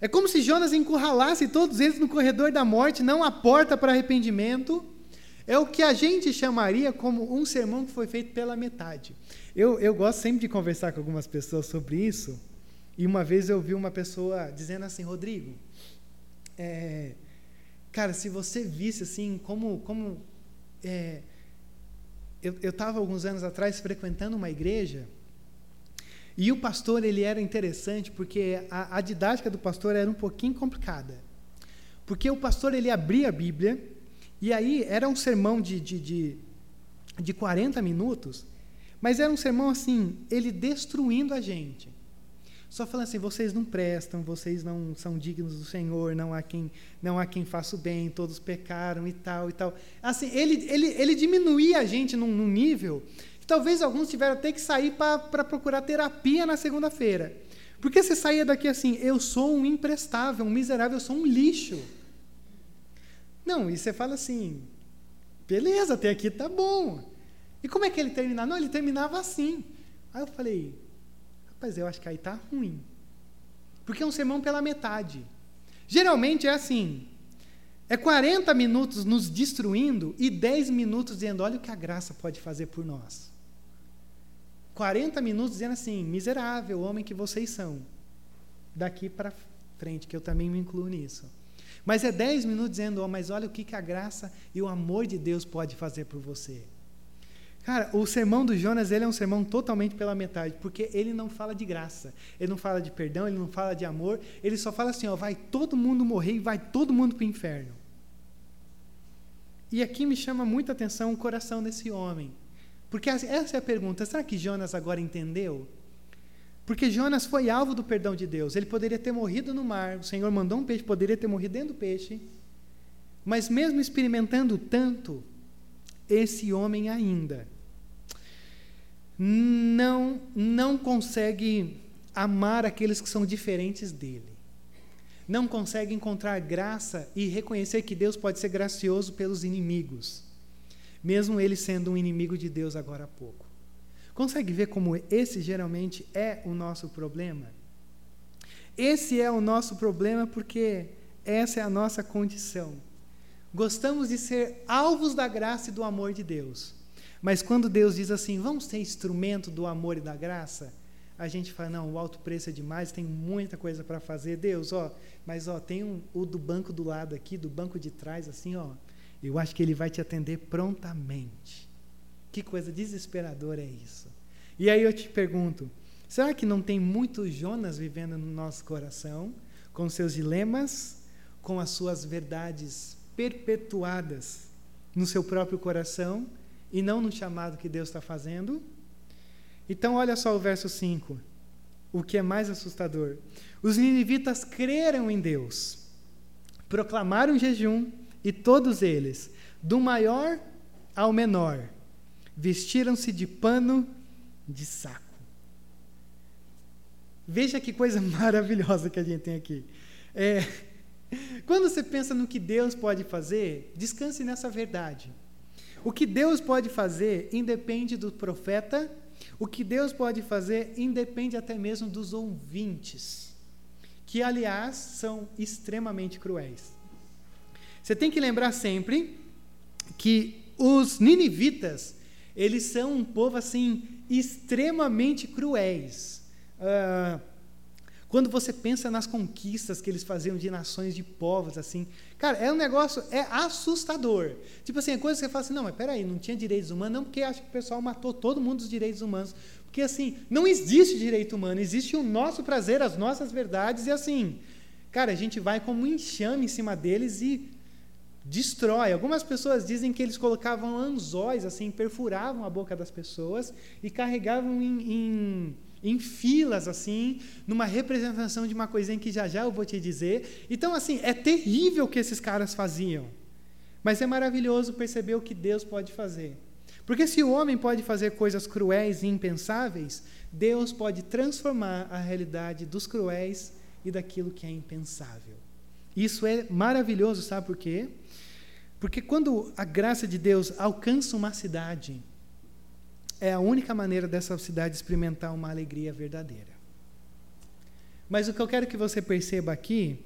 É como se Jonas encurralasse todos eles no corredor da morte, não a porta para arrependimento. É o que a gente chamaria como um sermão que foi feito pela metade. Eu, eu gosto sempre de conversar com algumas pessoas sobre isso. E uma vez eu vi uma pessoa dizendo assim, Rodrigo, é, cara, se você visse assim como, como é, eu estava alguns anos atrás frequentando uma igreja e o pastor ele era interessante porque a, a, didática do pastor era um pouquinho complicada, porque o pastor ele abria a Bíblia e aí era um sermão de, de, de, de 40 minutos, mas era um sermão assim, ele destruindo a gente. Só falando assim, vocês não prestam, vocês não são dignos do Senhor, não há quem, não há quem faça o bem, todos pecaram e tal e tal. Assim, ele, ele, ele diminuía a gente num, num nível que talvez alguns tiveram até que sair para procurar terapia na segunda-feira. Porque você saía daqui assim, eu sou um imprestável, um miserável, eu sou um lixo. Não, e você fala assim, beleza, até aqui tá bom. E como é que ele terminava? Não, ele terminava assim. Aí eu falei, Rapaz, eu acho que aí está ruim. Porque é um sermão pela metade. Geralmente é assim: é 40 minutos nos destruindo e 10 minutos dizendo: olha o que a graça pode fazer por nós. 40 minutos dizendo assim: miserável homem que vocês são. Daqui para frente, que eu também me incluo nisso. Mas é 10 minutos dizendo: oh, mas olha o que, que a graça e o amor de Deus pode fazer por você. Cara, o sermão do Jonas ele é um sermão totalmente pela metade, porque ele não fala de graça, ele não fala de perdão, ele não fala de amor, ele só fala assim: ó, vai todo mundo morrer e vai todo mundo para o inferno. E aqui me chama muita atenção o coração desse homem, porque essa é a pergunta: será que Jonas agora entendeu? Porque Jonas foi alvo do perdão de Deus, ele poderia ter morrido no mar, o Senhor mandou um peixe, poderia ter morrido dentro do peixe, mas mesmo experimentando tanto, esse homem ainda não, não consegue amar aqueles que são diferentes dele. Não consegue encontrar graça e reconhecer que Deus pode ser gracioso pelos inimigos, mesmo ele sendo um inimigo de Deus agora há pouco. Consegue ver como esse geralmente é o nosso problema? Esse é o nosso problema porque essa é a nossa condição. Gostamos de ser alvos da graça e do amor de Deus, mas quando Deus diz assim, vamos ser instrumento do amor e da graça, a gente fala, não, o alto preço é demais, tem muita coisa para fazer. Deus, ó, mas ó, tem um, o do banco do lado aqui, do banco de trás, assim, ó. Eu acho que ele vai te atender prontamente. Que coisa desesperadora é isso. E aí eu te pergunto, será que não tem muitos Jonas vivendo no nosso coração, com seus dilemas, com as suas verdades perpetuadas no seu próprio coração? E não no chamado que Deus está fazendo. Então, olha só o verso 5, o que é mais assustador. Os ninivitas creram em Deus, proclamaram jejum, e todos eles, do maior ao menor, vestiram-se de pano de saco. Veja que coisa maravilhosa que a gente tem aqui. É, quando você pensa no que Deus pode fazer, descanse nessa verdade. O que Deus pode fazer independe do profeta, o que Deus pode fazer independe até mesmo dos ouvintes, que, aliás, são extremamente cruéis. Você tem que lembrar sempre que os ninivitas, eles são um povo assim extremamente cruéis. Uh, quando você pensa nas conquistas que eles faziam de nações, de povos, assim, cara, é um negócio, é assustador. Tipo assim, é coisa que você fala assim, não, mas peraí, não tinha direitos humanos, não, porque acho que o pessoal matou todo mundo dos direitos humanos. Porque assim, não existe direito humano, existe o nosso prazer, as nossas verdades, e assim, cara, a gente vai como um enxame em cima deles e destrói. Algumas pessoas dizem que eles colocavam anzóis, assim, perfuravam a boca das pessoas e carregavam em, em em filas assim, numa representação de uma coisinha que já já eu vou te dizer. Então assim, é terrível o que esses caras faziam. Mas é maravilhoso perceber o que Deus pode fazer. Porque se o homem pode fazer coisas cruéis e impensáveis, Deus pode transformar a realidade dos cruéis e daquilo que é impensável. Isso é maravilhoso, sabe por quê? Porque quando a graça de Deus alcança uma cidade, é a única maneira dessa cidade experimentar uma alegria verdadeira. Mas o que eu quero que você perceba aqui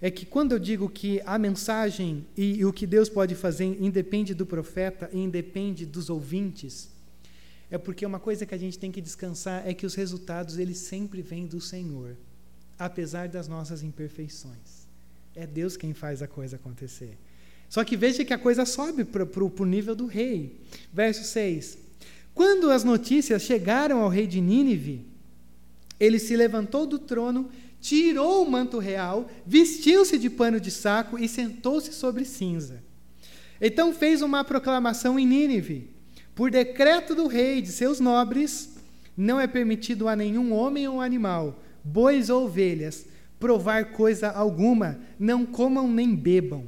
é que quando eu digo que a mensagem e, e o que Deus pode fazer independe do profeta e independe dos ouvintes, é porque uma coisa que a gente tem que descansar é que os resultados eles sempre vêm do Senhor, apesar das nossas imperfeições. É Deus quem faz a coisa acontecer. Só que veja que a coisa sobe para o nível do rei. Verso 6. Quando as notícias chegaram ao rei de Nínive, ele se levantou do trono, tirou o manto real, vestiu-se de pano de saco e sentou-se sobre cinza. Então fez uma proclamação em Nínive: Por decreto do rei e de seus nobres, não é permitido a nenhum homem ou animal, bois ou ovelhas, provar coisa alguma, não comam nem bebam.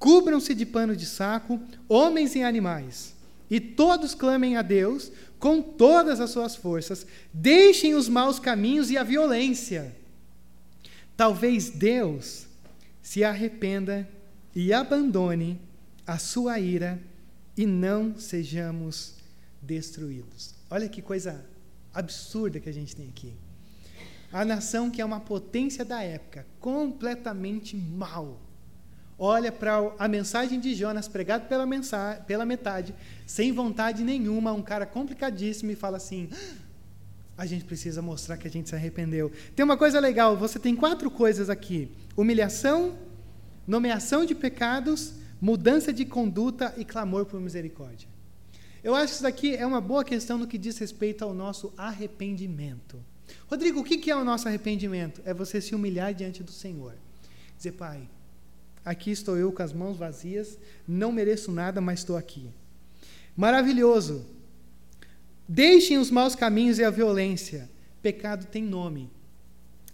Cubram-se de pano de saco, homens e animais e todos clamem a Deus com todas as suas forças, deixem os maus caminhos e a violência. Talvez Deus se arrependa e abandone a sua ira e não sejamos destruídos. Olha que coisa absurda que a gente tem aqui. A nação que é uma potência da época, completamente mal olha para a mensagem de Jonas pregada pela, pela metade, sem vontade nenhuma, um cara complicadíssimo, e fala assim: a gente precisa mostrar que a gente se arrependeu. Tem uma coisa legal: você tem quatro coisas aqui: humilhação, nomeação de pecados, mudança de conduta e clamor por misericórdia. Eu acho que isso daqui é uma boa questão no que diz respeito ao nosso arrependimento. Rodrigo, o que é o nosso arrependimento? É você se humilhar diante do Senhor. Dizer, Pai, Aqui estou eu com as mãos vazias, não mereço nada, mas estou aqui. Maravilhoso. Deixem os maus caminhos e a violência. Pecado tem nome.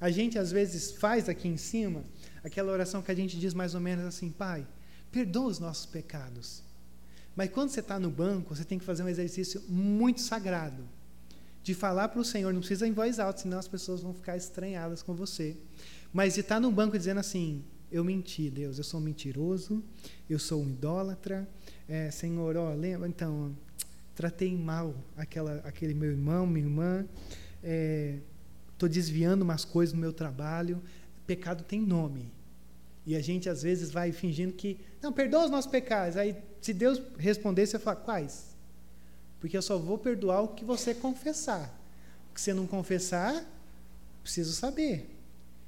A gente às vezes faz aqui em cima aquela oração que a gente diz mais ou menos assim: Pai, perdoa os nossos pecados. Mas quando você está no banco, você tem que fazer um exercício muito sagrado de falar para o Senhor, não precisa em voz alta, senão as pessoas vão ficar estranhadas com você. Mas de estar no banco dizendo assim: eu menti, Deus, eu sou mentiroso, eu sou um idólatra, é, Senhor, ó, lembra, então, tratei mal aquela, aquele meu irmão, minha irmã, estou é, desviando umas coisas no meu trabalho, pecado tem nome. E a gente às vezes vai fingindo que, não, perdoa os nossos pecados. Aí, se Deus responder, você fala, quais? Porque eu só vou perdoar o que você confessar. O que você não confessar, preciso saber.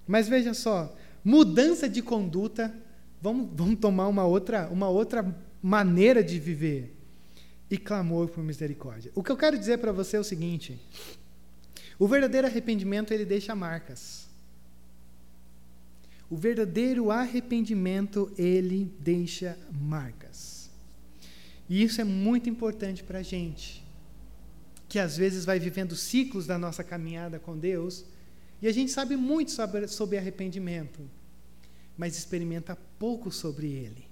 Mas veja só, mudança de conduta, vamos, vamos tomar uma outra, uma outra maneira de viver. E clamor por misericórdia. O que eu quero dizer para você é o seguinte: o verdadeiro arrependimento ele deixa marcas. O verdadeiro arrependimento ele deixa marcas. E isso é muito importante para a gente, que às vezes vai vivendo ciclos da nossa caminhada com Deus e a gente sabe muito sobre, sobre arrependimento, mas experimenta pouco sobre ele.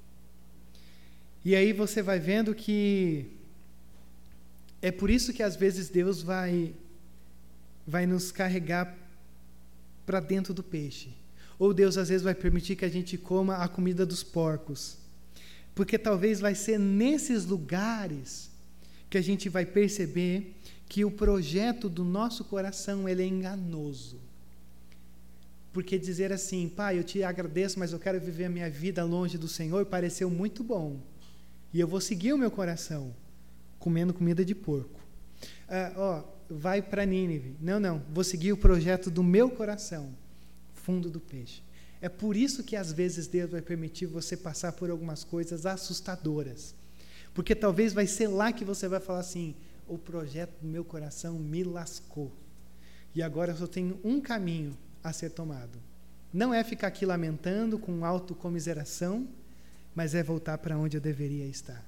E aí você vai vendo que é por isso que às vezes Deus vai vai nos carregar para dentro do peixe. Ou Deus às vezes vai permitir que a gente coma a comida dos porcos. Porque talvez vai ser nesses lugares que a gente vai perceber que o projeto do nosso coração ele é enganoso. Porque dizer assim, pai, eu te agradeço, mas eu quero viver a minha vida longe do Senhor, pareceu muito bom. E eu vou seguir o meu coração. comendo comida de porco. Ah, ó, vai para Nínive. Não, não, vou seguir o projeto do meu coração. Fundo do peixe. É por isso que às vezes Deus vai permitir você passar por algumas coisas assustadoras. Porque talvez vai ser lá que você vai falar assim: o projeto do meu coração me lascou. E agora eu só tenho um caminho a ser tomado. Não é ficar aqui lamentando com autocomiseração, mas é voltar para onde eu deveria estar.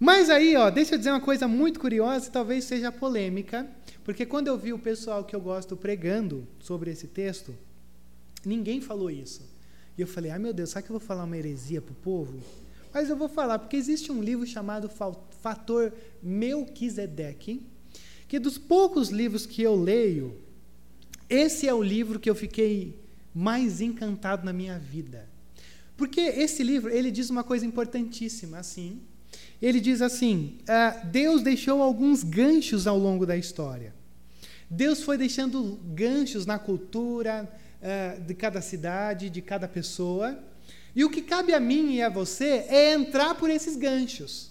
Mas aí, ó, deixa eu dizer uma coisa muito curiosa, talvez seja polêmica, porque quando eu vi o pessoal que eu gosto pregando sobre esse texto, ninguém falou isso. E eu falei, ah, meu Deus, será que eu vou falar uma heresia para o povo? Mas eu vou falar, porque existe um livro chamado Fator Melquisedeque, que dos poucos livros que eu leio, esse é o livro que eu fiquei mais encantado na minha vida. Porque esse livro, ele diz uma coisa importantíssima, assim. Ele diz assim: uh, Deus deixou alguns ganchos ao longo da história. Deus foi deixando ganchos na cultura uh, de cada cidade, de cada pessoa. E o que cabe a mim e a você é entrar por esses ganchos.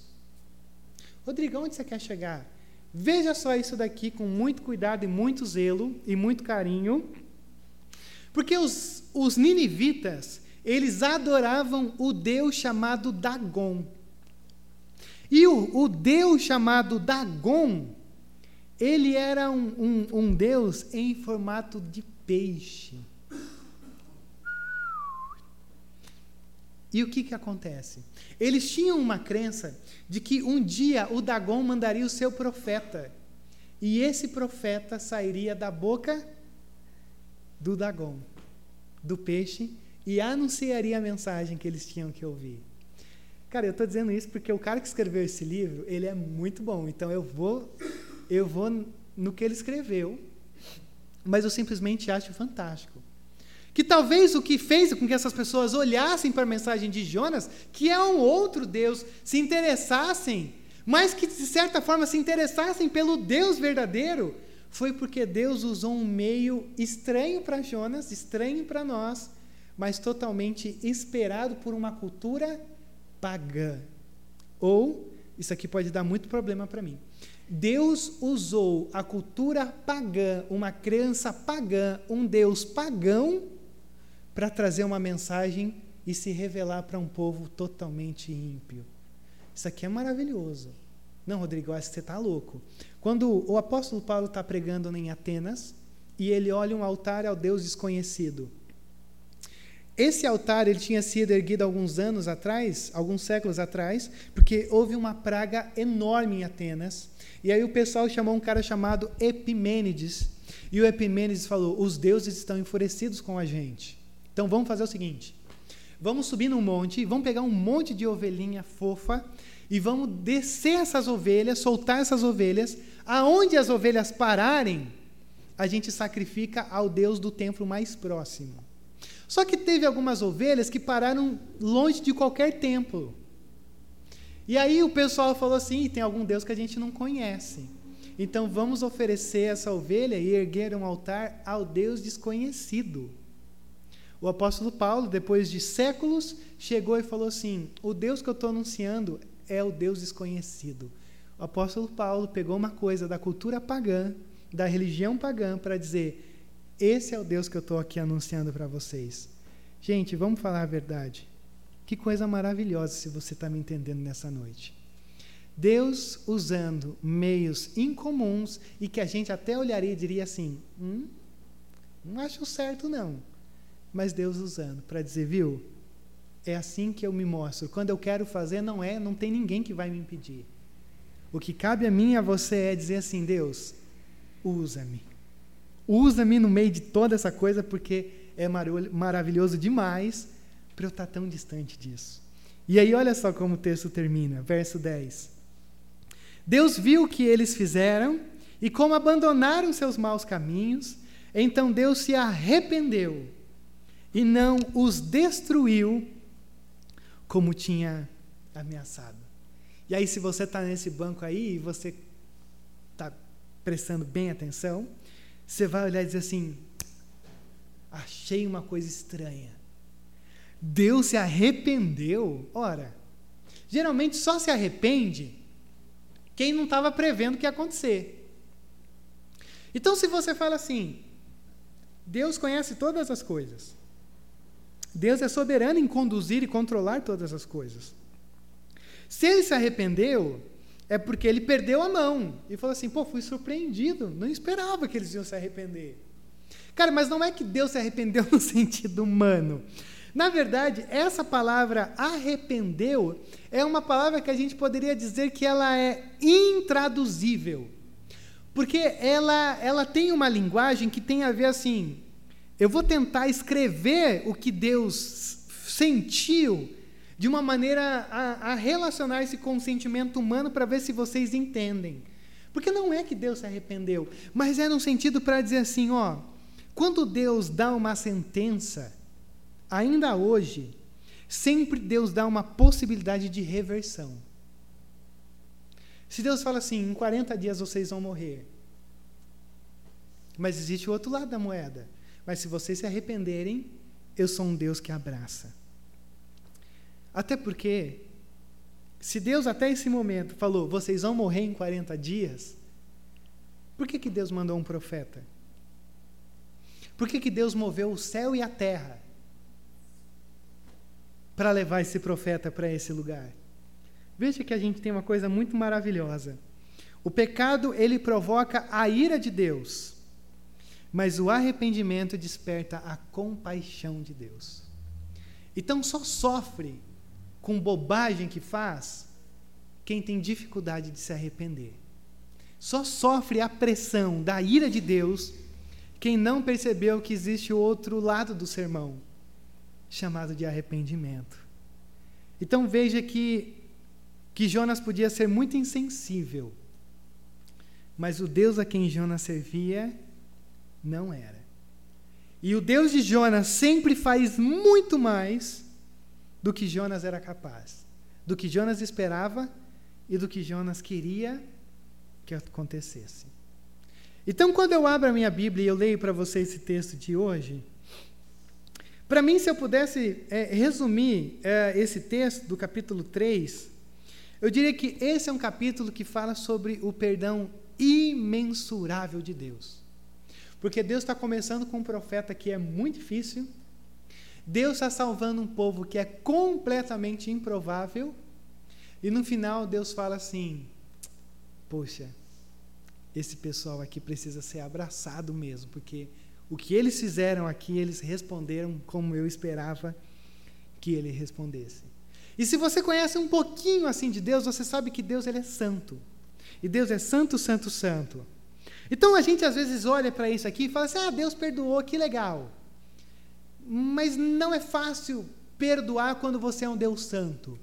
Rodrigo, onde você quer chegar? Veja só isso daqui com muito cuidado e muito zelo e muito carinho. Porque os, os ninivitas, eles adoravam o Deus chamado Dagon. E o, o Deus chamado Dagon, ele era um, um, um Deus em formato de peixe. E o que, que acontece? Eles tinham uma crença de que um dia o Dagon mandaria o seu profeta. E esse profeta sairia da boca do Dagon, do peixe, e anunciaria a mensagem que eles tinham que ouvir. Cara, eu estou dizendo isso porque o cara que escreveu esse livro, ele é muito bom. Então eu vou, eu vou no que ele escreveu, mas eu simplesmente acho fantástico. Que talvez o que fez com que essas pessoas olhassem para a mensagem de Jonas, que é um outro Deus, se interessassem, mas que de certa forma se interessassem pelo Deus verdadeiro, foi porque Deus usou um meio estranho para Jonas, estranho para nós, mas totalmente esperado por uma cultura pagã. Ou, isso aqui pode dar muito problema para mim. Deus usou a cultura pagã, uma crença pagã, um Deus pagão, para trazer uma mensagem e se revelar para um povo totalmente ímpio. Isso aqui é maravilhoso. Não, Rodrigo, acho que você está louco. Quando o apóstolo Paulo está pregando em Atenas e ele olha um altar ao Deus desconhecido. Esse altar ele tinha sido erguido alguns anos atrás, alguns séculos atrás, porque houve uma praga enorme em Atenas. E aí o pessoal chamou um cara chamado Epimênides. E o Epimênides falou: os deuses estão enfurecidos com a gente. Então vamos fazer o seguinte: vamos subir num monte, vamos pegar um monte de ovelhinha fofa e vamos descer essas ovelhas, soltar essas ovelhas. Aonde as ovelhas pararem, a gente sacrifica ao Deus do templo mais próximo. Só que teve algumas ovelhas que pararam longe de qualquer templo. E aí o pessoal falou assim: tem algum Deus que a gente não conhece. Então vamos oferecer essa ovelha e erguer um altar ao Deus desconhecido. O apóstolo Paulo, depois de séculos, chegou e falou assim: O Deus que eu estou anunciando é o Deus desconhecido. O apóstolo Paulo pegou uma coisa da cultura pagã, da religião pagã, para dizer: Esse é o Deus que eu estou aqui anunciando para vocês. Gente, vamos falar a verdade. Que coisa maravilhosa se você está me entendendo nessa noite. Deus usando meios incomuns e que a gente até olharia e diria assim: hum, não acho certo não mas Deus usando para dizer, viu? É assim que eu me mostro. Quando eu quero fazer, não é, não tem ninguém que vai me impedir. O que cabe a mim e a você é dizer assim, Deus, usa-me. Usa-me no meio de toda essa coisa, porque é maravilhoso demais para eu estar tão distante disso. E aí, olha só como o texto termina, verso 10. Deus viu o que eles fizeram e como abandonaram seus maus caminhos, então Deus se arrependeu e não os destruiu como tinha ameaçado. E aí, se você está nesse banco aí e você está prestando bem atenção, você vai olhar e dizer assim: achei uma coisa estranha. Deus se arrependeu. Ora, geralmente só se arrepende quem não estava prevendo o que ia acontecer. Então, se você fala assim, Deus conhece todas as coisas, Deus é soberano em conduzir e controlar todas as coisas. Se ele se arrependeu, é porque ele perdeu a mão e falou assim: pô, fui surpreendido, não esperava que eles iam se arrepender. Cara, mas não é que Deus se arrependeu no sentido humano. Na verdade, essa palavra arrependeu é uma palavra que a gente poderia dizer que ela é intraduzível. Porque ela, ela tem uma linguagem que tem a ver assim. Eu vou tentar escrever o que Deus sentiu de uma maneira a, a relacionar esse com o sentimento humano para ver se vocês entendem. Porque não é que Deus se arrependeu, mas é no sentido para dizer assim, ó, quando Deus dá uma sentença, ainda hoje, sempre Deus dá uma possibilidade de reversão. Se Deus fala assim, em 40 dias vocês vão morrer. Mas existe o outro lado da moeda. Mas se vocês se arrependerem, eu sou um Deus que abraça. Até porque, se Deus até esse momento falou, vocês vão morrer em 40 dias, por que, que Deus mandou um profeta? Por que, que Deus moveu o céu e a terra para levar esse profeta para esse lugar? Veja que a gente tem uma coisa muito maravilhosa. O pecado, ele provoca a ira de Deus, mas o arrependimento desperta a compaixão de Deus. Então só sofre com bobagem que faz quem tem dificuldade de se arrepender. Só sofre a pressão da ira de Deus quem não percebeu que existe o outro lado do sermão, chamado de arrependimento. Então veja que que Jonas podia ser muito insensível, mas o Deus a quem Jonas servia não era. E o Deus de Jonas sempre faz muito mais do que Jonas era capaz, do que Jonas esperava e do que Jonas queria que acontecesse. Então, quando eu abro a minha Bíblia e eu leio para você esse texto de hoje, para mim, se eu pudesse é, resumir é, esse texto do capítulo 3, eu diria que esse é um capítulo que fala sobre o perdão imensurável de Deus. Porque Deus está começando com um profeta que é muito difícil, Deus está salvando um povo que é completamente improvável, e no final Deus fala assim: Poxa, esse pessoal aqui precisa ser abraçado mesmo, porque o que eles fizeram aqui, eles responderam como eu esperava que ele respondesse. E se você conhece um pouquinho assim de Deus, você sabe que Deus ele é santo. E Deus é santo, santo, santo. Então a gente às vezes olha para isso aqui e fala assim: ah, Deus perdoou, que legal. Mas não é fácil perdoar quando você é um Deus santo.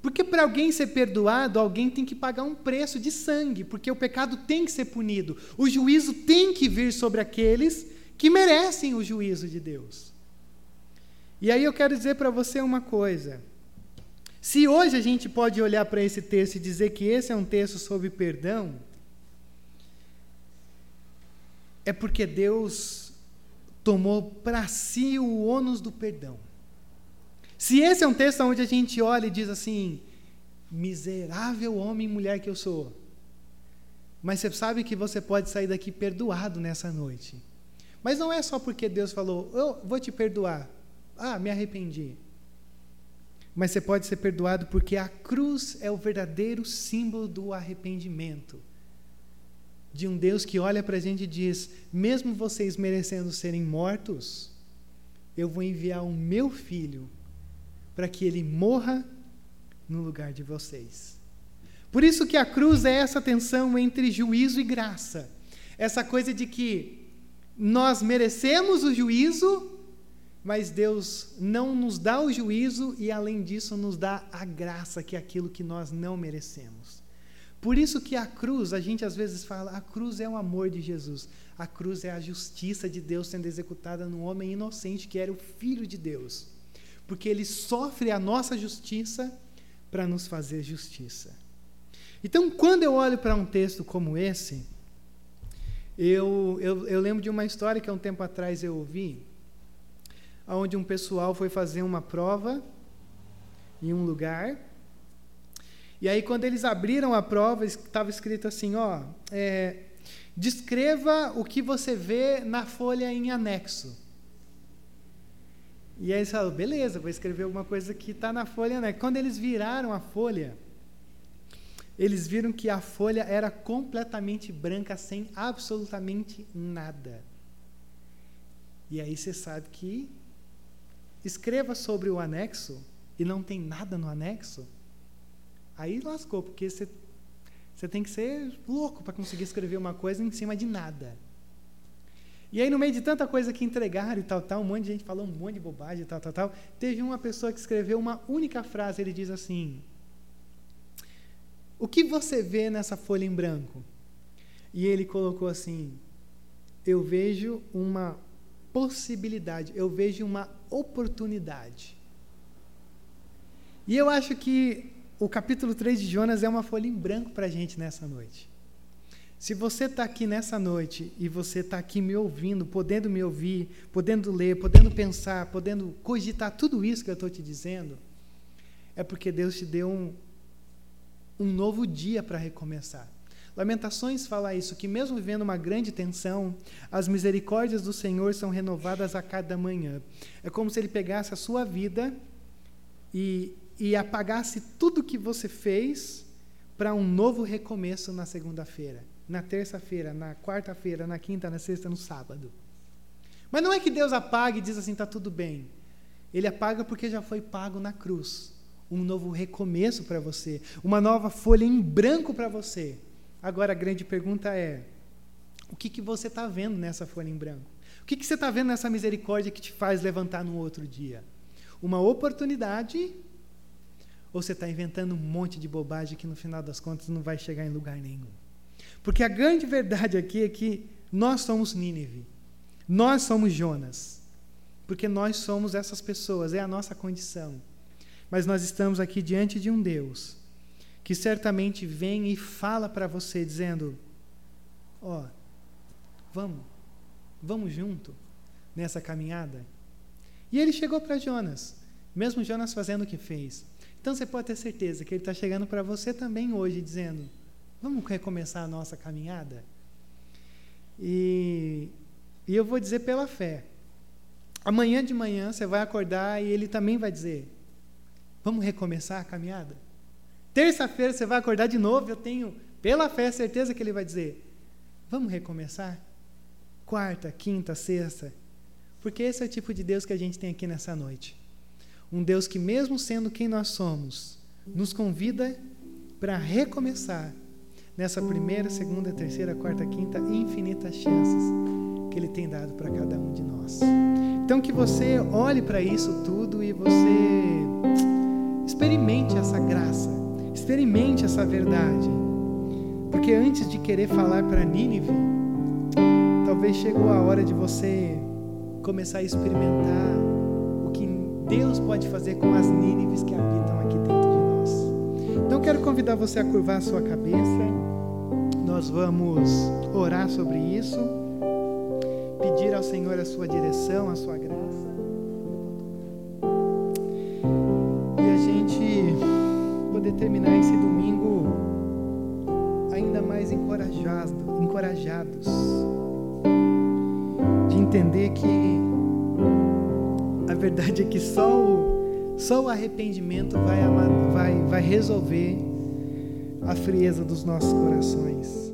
Porque para alguém ser perdoado, alguém tem que pagar um preço de sangue, porque o pecado tem que ser punido. O juízo tem que vir sobre aqueles que merecem o juízo de Deus. E aí eu quero dizer para você uma coisa. Se hoje a gente pode olhar para esse texto e dizer que esse é um texto sobre perdão, é porque Deus tomou para si o ônus do perdão. Se esse é um texto onde a gente olha e diz assim: miserável homem e mulher que eu sou, mas você sabe que você pode sair daqui perdoado nessa noite. Mas não é só porque Deus falou, eu vou te perdoar. Ah, me arrependi mas você pode ser perdoado porque a cruz é o verdadeiro símbolo do arrependimento. De um Deus que olha para a gente e diz: mesmo vocês merecendo serem mortos, eu vou enviar o meu filho para que ele morra no lugar de vocês. Por isso que a cruz é essa tensão entre juízo e graça. Essa coisa de que nós merecemos o juízo, mas Deus não nos dá o juízo e, além disso, nos dá a graça, que é aquilo que nós não merecemos. Por isso que a cruz, a gente às vezes fala, a cruz é o amor de Jesus. A cruz é a justiça de Deus sendo executada num homem inocente que era o filho de Deus. Porque ele sofre a nossa justiça para nos fazer justiça. Então, quando eu olho para um texto como esse, eu, eu, eu lembro de uma história que há um tempo atrás eu ouvi, onde um pessoal foi fazer uma prova em um lugar. E aí, quando eles abriram a prova, estava escrito assim: ó, é, descreva o que você vê na folha em anexo. E aí eles falaram: beleza, vou escrever alguma coisa que está na folha em anexo. Quando eles viraram a folha, eles viram que a folha era completamente branca, sem absolutamente nada. E aí você sabe que escreva sobre o anexo e não tem nada no anexo, aí lascou, porque você, você tem que ser louco para conseguir escrever uma coisa em cima de nada. E aí, no meio de tanta coisa que entregaram e tal, tal, um monte de gente falou um monte de bobagem e tal, tal, tal, teve uma pessoa que escreveu uma única frase, ele diz assim: O que você vê nessa folha em branco? E ele colocou assim: Eu vejo uma possibilidade, eu vejo uma oportunidade. E eu acho que o capítulo 3 de Jonas é uma folha em branco para a gente nessa noite. Se você está aqui nessa noite e você está aqui me ouvindo, podendo me ouvir, podendo ler, podendo pensar, podendo cogitar tudo isso que eu estou te dizendo, é porque Deus te deu um, um novo dia para recomeçar. Lamentações fala isso, que mesmo vivendo uma grande tensão, as misericórdias do Senhor são renovadas a cada manhã. É como se Ele pegasse a sua vida e e apagasse tudo que você fez para um novo recomeço na segunda-feira, na terça-feira, na quarta-feira, na quinta, na sexta, no sábado. Mas não é que Deus apague e diz assim, está tudo bem. Ele apaga porque já foi pago na cruz. Um novo recomeço para você, uma nova folha em branco para você. Agora a grande pergunta é: o que, que você está vendo nessa folha em branco? O que, que você está vendo nessa misericórdia que te faz levantar no outro dia? Uma oportunidade ou você está inventando um monte de bobagem que no final das contas não vai chegar em lugar nenhum? Porque a grande verdade aqui é que nós somos Nínive. Nós somos Jonas. Porque nós somos essas pessoas, é a nossa condição. Mas nós estamos aqui diante de um Deus que certamente vem e fala para você dizendo: Ó, oh, vamos, vamos junto nessa caminhada. E ele chegou para Jonas, mesmo Jonas fazendo o que fez. Então você pode ter certeza que Ele está chegando para você também hoje, dizendo: vamos recomeçar a nossa caminhada? E, e eu vou dizer pela fé. Amanhã de manhã você vai acordar e Ele também vai dizer: vamos recomeçar a caminhada? Terça-feira você vai acordar de novo, eu tenho, pela fé, certeza que Ele vai dizer: vamos recomeçar? Quarta, quinta, sexta. Porque esse é o tipo de Deus que a gente tem aqui nessa noite. Um Deus que, mesmo sendo quem nós somos, nos convida para recomeçar nessa primeira, segunda, terceira, quarta, quinta, infinitas chances que Ele tem dado para cada um de nós. Então, que você olhe para isso tudo e você experimente essa graça, experimente essa verdade. Porque antes de querer falar para Nínive, talvez chegou a hora de você começar a experimentar Deus pode fazer com as Nínives que habitam aqui dentro de nós. Então quero convidar você a curvar a sua cabeça. Nós vamos orar sobre isso, pedir ao Senhor a sua direção, a sua graça. E a gente poder terminar esse domingo ainda mais encorajado, encorajados de entender que verdade é que só o, só o arrependimento vai, vai, vai resolver a frieza dos nossos corações.